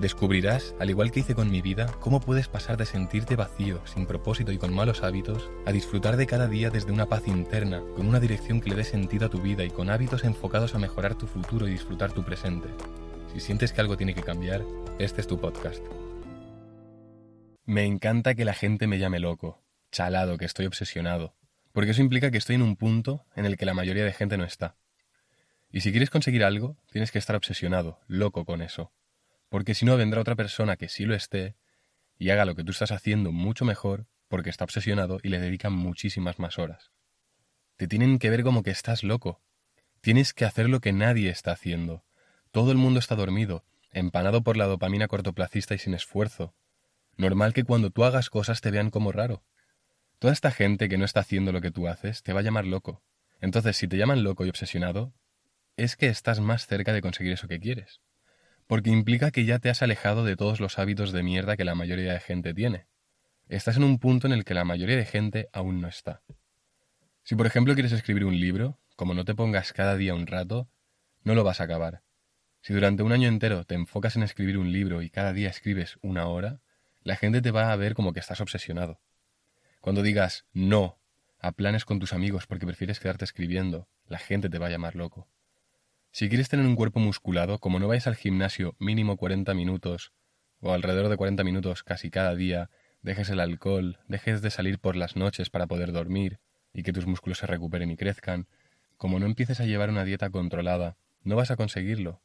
Descubrirás, al igual que hice con mi vida, cómo puedes pasar de sentirte vacío, sin propósito y con malos hábitos, a disfrutar de cada día desde una paz interna, con una dirección que le dé sentido a tu vida y con hábitos enfocados a mejorar tu futuro y disfrutar tu presente. Si sientes que algo tiene que cambiar, este es tu podcast. Me encanta que la gente me llame loco, chalado, que estoy obsesionado, porque eso implica que estoy en un punto en el que la mayoría de gente no está. Y si quieres conseguir algo, tienes que estar obsesionado, loco con eso porque si no vendrá otra persona que sí lo esté y haga lo que tú estás haciendo mucho mejor porque está obsesionado y le dedican muchísimas más horas. Te tienen que ver como que estás loco. Tienes que hacer lo que nadie está haciendo. Todo el mundo está dormido, empanado por la dopamina cortoplacista y sin esfuerzo. Normal que cuando tú hagas cosas te vean como raro. Toda esta gente que no está haciendo lo que tú haces te va a llamar loco. Entonces, si te llaman loco y obsesionado, es que estás más cerca de conseguir eso que quieres porque implica que ya te has alejado de todos los hábitos de mierda que la mayoría de gente tiene. Estás en un punto en el que la mayoría de gente aún no está. Si por ejemplo quieres escribir un libro, como no te pongas cada día un rato, no lo vas a acabar. Si durante un año entero te enfocas en escribir un libro y cada día escribes una hora, la gente te va a ver como que estás obsesionado. Cuando digas no a planes con tus amigos porque prefieres quedarte escribiendo, la gente te va a llamar loco. Si quieres tener un cuerpo musculado, como no vayas al gimnasio mínimo 40 minutos, o alrededor de 40 minutos casi cada día, dejes el alcohol, dejes de salir por las noches para poder dormir, y que tus músculos se recuperen y crezcan, como no empieces a llevar una dieta controlada, no vas a conseguirlo.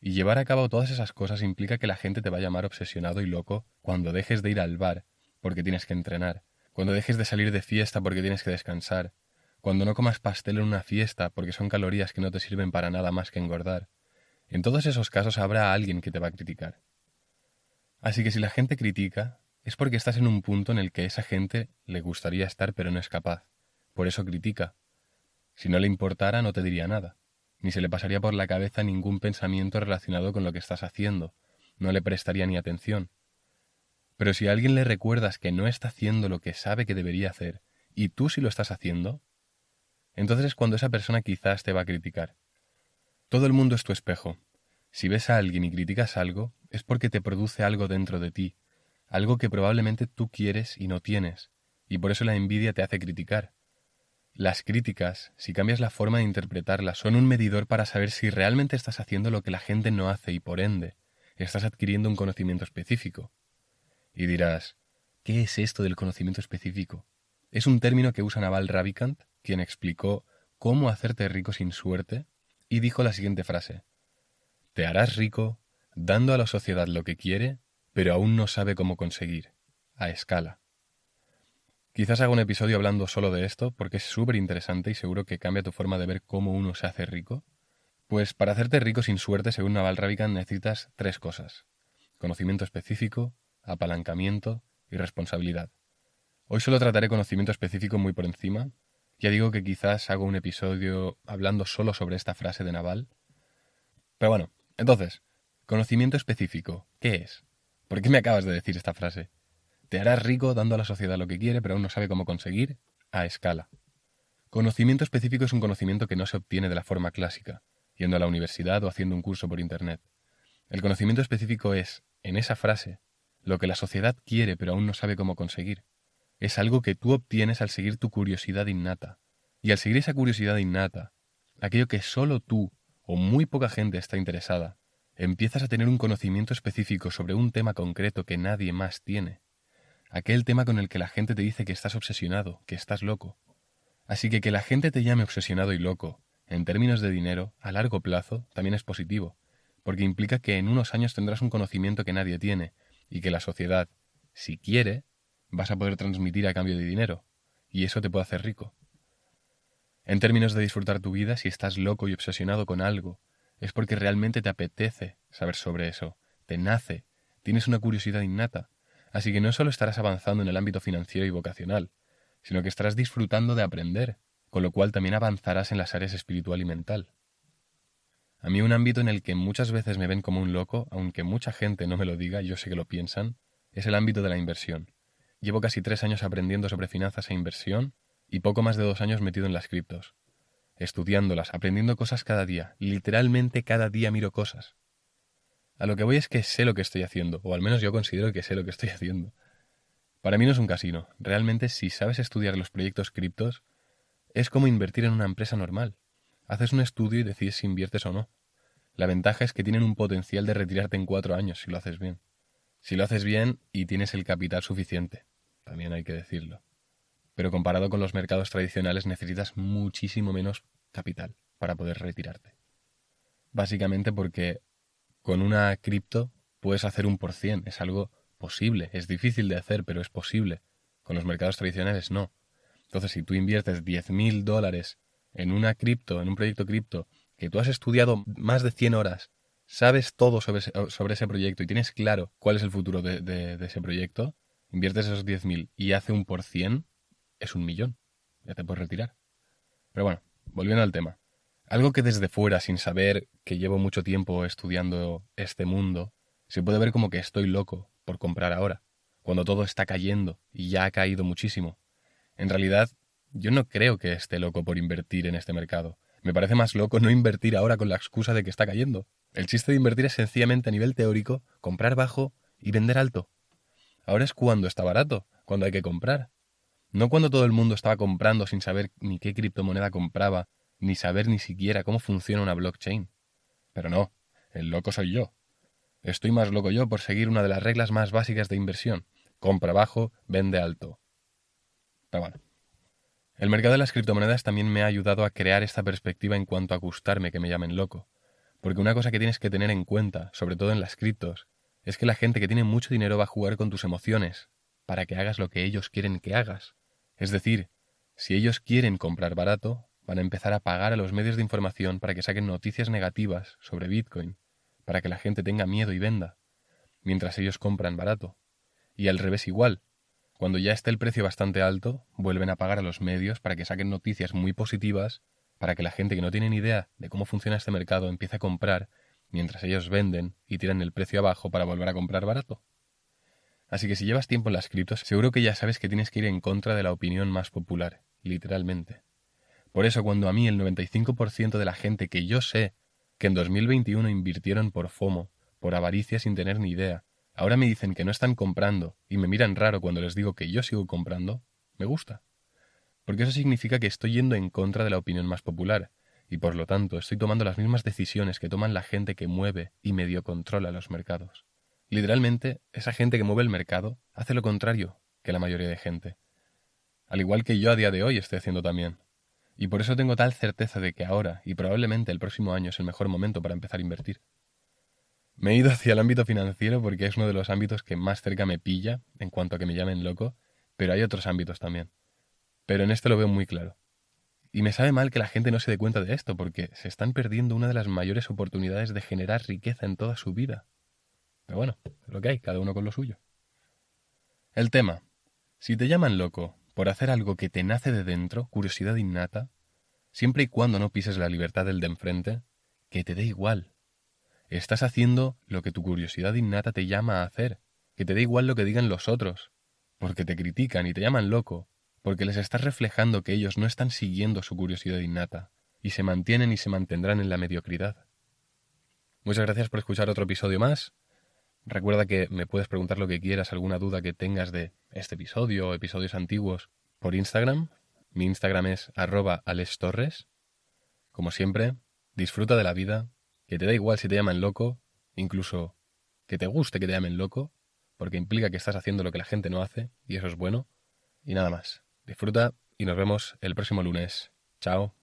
Y llevar a cabo todas esas cosas implica que la gente te va a llamar obsesionado y loco cuando dejes de ir al bar porque tienes que entrenar, cuando dejes de salir de fiesta porque tienes que descansar, cuando no comas pastel en una fiesta porque son calorías que no te sirven para nada más que engordar. En todos esos casos habrá alguien que te va a criticar. Así que si la gente critica, es porque estás en un punto en el que esa gente le gustaría estar pero no es capaz. Por eso critica. Si no le importara no te diría nada, ni se le pasaría por la cabeza ningún pensamiento relacionado con lo que estás haciendo, no le prestaría ni atención. Pero si a alguien le recuerdas que no está haciendo lo que sabe que debería hacer, y tú sí lo estás haciendo, entonces es cuando esa persona quizás te va a criticar. Todo el mundo es tu espejo. Si ves a alguien y criticas algo, es porque te produce algo dentro de ti, algo que probablemente tú quieres y no tienes, y por eso la envidia te hace criticar. Las críticas, si cambias la forma de interpretarlas, son un medidor para saber si realmente estás haciendo lo que la gente no hace y por ende, estás adquiriendo un conocimiento específico. Y dirás, ¿qué es esto del conocimiento específico? Es un término que usa Naval Ravikant quien explicó cómo hacerte rico sin suerte y dijo la siguiente frase. Te harás rico dando a la sociedad lo que quiere, pero aún no sabe cómo conseguir, a escala. Quizás haga un episodio hablando solo de esto porque es súper interesante y seguro que cambia tu forma de ver cómo uno se hace rico. Pues para hacerte rico sin suerte, según Naval Ravikant, necesitas tres cosas. Conocimiento específico, apalancamiento y responsabilidad. Hoy solo trataré conocimiento específico muy por encima, ya digo que quizás hago un episodio hablando solo sobre esta frase de Naval. Pero bueno, entonces, conocimiento específico, ¿qué es? ¿Por qué me acabas de decir esta frase? Te harás rico dando a la sociedad lo que quiere, pero aún no sabe cómo conseguir, a escala. Conocimiento específico es un conocimiento que no se obtiene de la forma clásica, yendo a la universidad o haciendo un curso por Internet. El conocimiento específico es, en esa frase, lo que la sociedad quiere pero aún no sabe cómo conseguir es algo que tú obtienes al seguir tu curiosidad innata. Y al seguir esa curiosidad innata, aquello que solo tú o muy poca gente está interesada, empiezas a tener un conocimiento específico sobre un tema concreto que nadie más tiene. Aquel tema con el que la gente te dice que estás obsesionado, que estás loco. Así que que la gente te llame obsesionado y loco, en términos de dinero, a largo plazo, también es positivo, porque implica que en unos años tendrás un conocimiento que nadie tiene, y que la sociedad, si quiere, vas a poder transmitir a cambio de dinero, y eso te puede hacer rico. En términos de disfrutar tu vida, si estás loco y obsesionado con algo, es porque realmente te apetece saber sobre eso, te nace, tienes una curiosidad innata, así que no solo estarás avanzando en el ámbito financiero y vocacional, sino que estarás disfrutando de aprender, con lo cual también avanzarás en las áreas espiritual y mental. A mí un ámbito en el que muchas veces me ven como un loco, aunque mucha gente no me lo diga, yo sé que lo piensan, es el ámbito de la inversión. Llevo casi tres años aprendiendo sobre finanzas e inversión y poco más de dos años metido en las criptos. Estudiándolas, aprendiendo cosas cada día. Literalmente cada día miro cosas. A lo que voy es que sé lo que estoy haciendo, o al menos yo considero que sé lo que estoy haciendo. Para mí no es un casino. Realmente si sabes estudiar los proyectos criptos, es como invertir en una empresa normal. Haces un estudio y decides si inviertes o no. La ventaja es que tienen un potencial de retirarte en cuatro años si lo haces bien. Si lo haces bien y tienes el capital suficiente, también hay que decirlo. Pero comparado con los mercados tradicionales necesitas muchísimo menos capital para poder retirarte. Básicamente porque con una cripto puedes hacer un por cien, es algo posible, es difícil de hacer, pero es posible. Con los mercados tradicionales no. Entonces, si tú inviertes 10.000 dólares en una cripto, en un proyecto cripto, que tú has estudiado más de 100 horas, sabes todo sobre sobre ese proyecto y tienes claro cuál es el futuro de, ese proyecto, inviertes esos 10.000 y hace un por cien, es un millón. Ya te puedes retirar. Pero bueno, volviendo al tema. Algo que desde fuera, sin saber que llevo mucho tiempo estudiando este mundo, se puede ver como que estoy loco por comprar ahora, cuando todo está cayendo y ya ha caído muchísimo. En realidad, yo no creo que esté loco por invertir en este mercado. Me parece más loco no invertir ahora con la excusa de que está cayendo. El chiste de invertir es sencillamente a nivel teórico comprar bajo y vender alto. Ahora es cuando está barato, cuando hay que comprar. No cuando todo el mundo estaba comprando sin saber ni qué criptomoneda compraba, ni saber ni siquiera cómo funciona una blockchain. Pero no, el loco soy yo. Estoy más loco yo por seguir una de las reglas más básicas de inversión. Compra bajo, vende alto. Pero bueno, el mercado de las criptomonedas también me ha ayudado a crear esta perspectiva en cuanto a gustarme que me llamen loco. Porque una cosa que tienes que tener en cuenta, sobre todo en las criptos, es que la gente que tiene mucho dinero va a jugar con tus emociones, para que hagas lo que ellos quieren que hagas. Es decir, si ellos quieren comprar barato, van a empezar a pagar a los medios de información para que saquen noticias negativas sobre Bitcoin, para que la gente tenga miedo y venda, mientras ellos compran barato. Y al revés igual, cuando ya esté el precio bastante alto, vuelven a pagar a los medios para que saquen noticias muy positivas, para que la gente que no tiene ni idea de cómo funciona este mercado empiece a comprar, mientras ellos venden y tiran el precio abajo para volver a comprar barato. Así que si llevas tiempo en las criptos, seguro que ya sabes que tienes que ir en contra de la opinión más popular, literalmente. Por eso cuando a mí el 95% de la gente que yo sé que en 2021 invirtieron por FOMO, por avaricia sin tener ni idea, Ahora me dicen que no están comprando y me miran raro cuando les digo que yo sigo comprando, me gusta. Porque eso significa que estoy yendo en contra de la opinión más popular, y por lo tanto estoy tomando las mismas decisiones que toman la gente que mueve y medio controla los mercados. Literalmente, esa gente que mueve el mercado hace lo contrario que la mayoría de gente. Al igual que yo a día de hoy estoy haciendo también. Y por eso tengo tal certeza de que ahora y probablemente el próximo año es el mejor momento para empezar a invertir. Me he ido hacia el ámbito financiero porque es uno de los ámbitos que más cerca me pilla en cuanto a que me llamen loco, pero hay otros ámbitos también. Pero en este lo veo muy claro. Y me sabe mal que la gente no se dé cuenta de esto, porque se están perdiendo una de las mayores oportunidades de generar riqueza en toda su vida. Pero bueno, es lo que hay, cada uno con lo suyo. El tema. Si te llaman loco por hacer algo que te nace de dentro, curiosidad innata, siempre y cuando no pises la libertad del de enfrente, que te dé igual, Estás haciendo lo que tu curiosidad innata te llama a hacer, que te da igual lo que digan los otros, porque te critican y te llaman loco, porque les estás reflejando que ellos no están siguiendo su curiosidad innata, y se mantienen y se mantendrán en la mediocridad. Muchas gracias por escuchar otro episodio más. Recuerda que me puedes preguntar lo que quieras, alguna duda que tengas de este episodio o episodios antiguos por Instagram. Mi Instagram es arroba alestorres. Como siempre, disfruta de la vida, que te da igual si te llaman loco, incluso que te guste que te llamen loco, porque implica que estás haciendo lo que la gente no hace, y eso es bueno. Y nada más. Disfruta y nos vemos el próximo lunes. Chao.